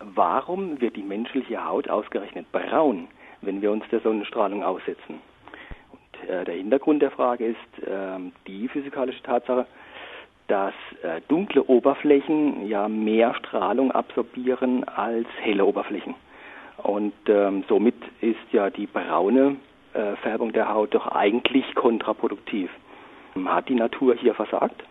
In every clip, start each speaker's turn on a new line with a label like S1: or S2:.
S1: warum wird die menschliche Haut ausgerechnet braun, wenn wir uns der Sonnenstrahlung aussetzen? Und äh, der Hintergrund der Frage ist äh, die physikalische Tatsache, dass äh, dunkle Oberflächen ja mehr Strahlung absorbieren als helle Oberflächen. Und ähm, somit ist ja die braune äh, Färbung der Haut doch eigentlich kontraproduktiv. Hat die Natur hier versagt?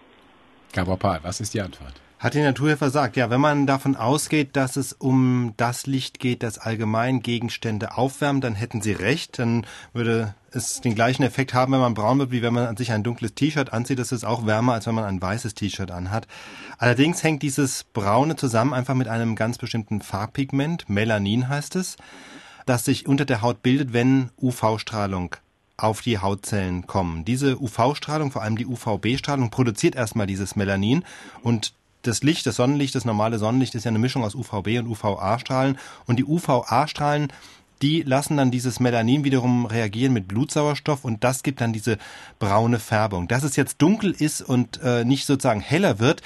S2: Gabor Pahl, was ist die Antwort?
S3: Hat die Natur hier versagt? Ja, wenn man davon ausgeht, dass es um das Licht geht, das allgemein Gegenstände aufwärmt, dann hätten Sie recht. Dann würde es den gleichen Effekt haben, wenn man braun wird, wie wenn man sich ein dunkles T-Shirt anzieht. Das ist auch wärmer, als wenn man ein weißes T-Shirt anhat. Allerdings hängt dieses Braune zusammen einfach mit einem ganz bestimmten Farbpigment. Melanin heißt es, das sich unter der Haut bildet, wenn UV-Strahlung auf die Hautzellen kommen. Diese UV-Strahlung, vor allem die UVB-Strahlung, produziert erstmal dieses Melanin und das Licht, das Sonnenlicht, das normale Sonnenlicht ist ja eine Mischung aus UVB und UVA-Strahlen. Und die UVA-Strahlen, die lassen dann dieses Melanin wiederum reagieren mit Blutsauerstoff und das gibt dann diese braune Färbung. Dass es jetzt dunkel ist und äh, nicht sozusagen heller wird,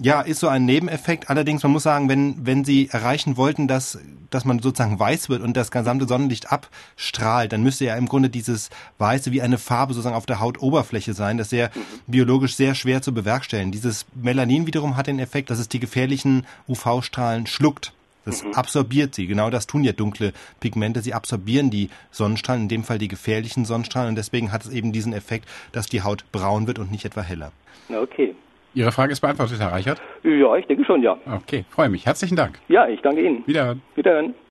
S3: ja, ist so ein Nebeneffekt. Allerdings, man muss sagen, wenn, wenn Sie erreichen wollten, dass, dass man sozusagen weiß wird und das gesamte Sonnenlicht abstrahlt, dann müsste ja im Grunde dieses Weiße wie eine Farbe sozusagen auf der Hautoberfläche sein. Das ist sehr biologisch sehr schwer zu bewerkstelligen. Dieses Melanin wiederum hat den Effekt, dass es die gefährlichen UV-Strahlen schluckt. Das mhm. absorbiert sie. Genau das tun ja dunkle Pigmente. Sie absorbieren die Sonnenstrahlen, in dem Fall die gefährlichen Sonnenstrahlen. Und deswegen hat es eben diesen Effekt, dass die Haut braun wird und nicht etwa heller.
S1: Okay.
S2: Ihre Frage ist beantwortet, Herr Reichert?
S1: Ja, ich denke schon, ja.
S2: Okay, freue mich. Herzlichen Dank.
S1: Ja, ich danke Ihnen.
S2: Wiederhören.
S1: Wiederhören.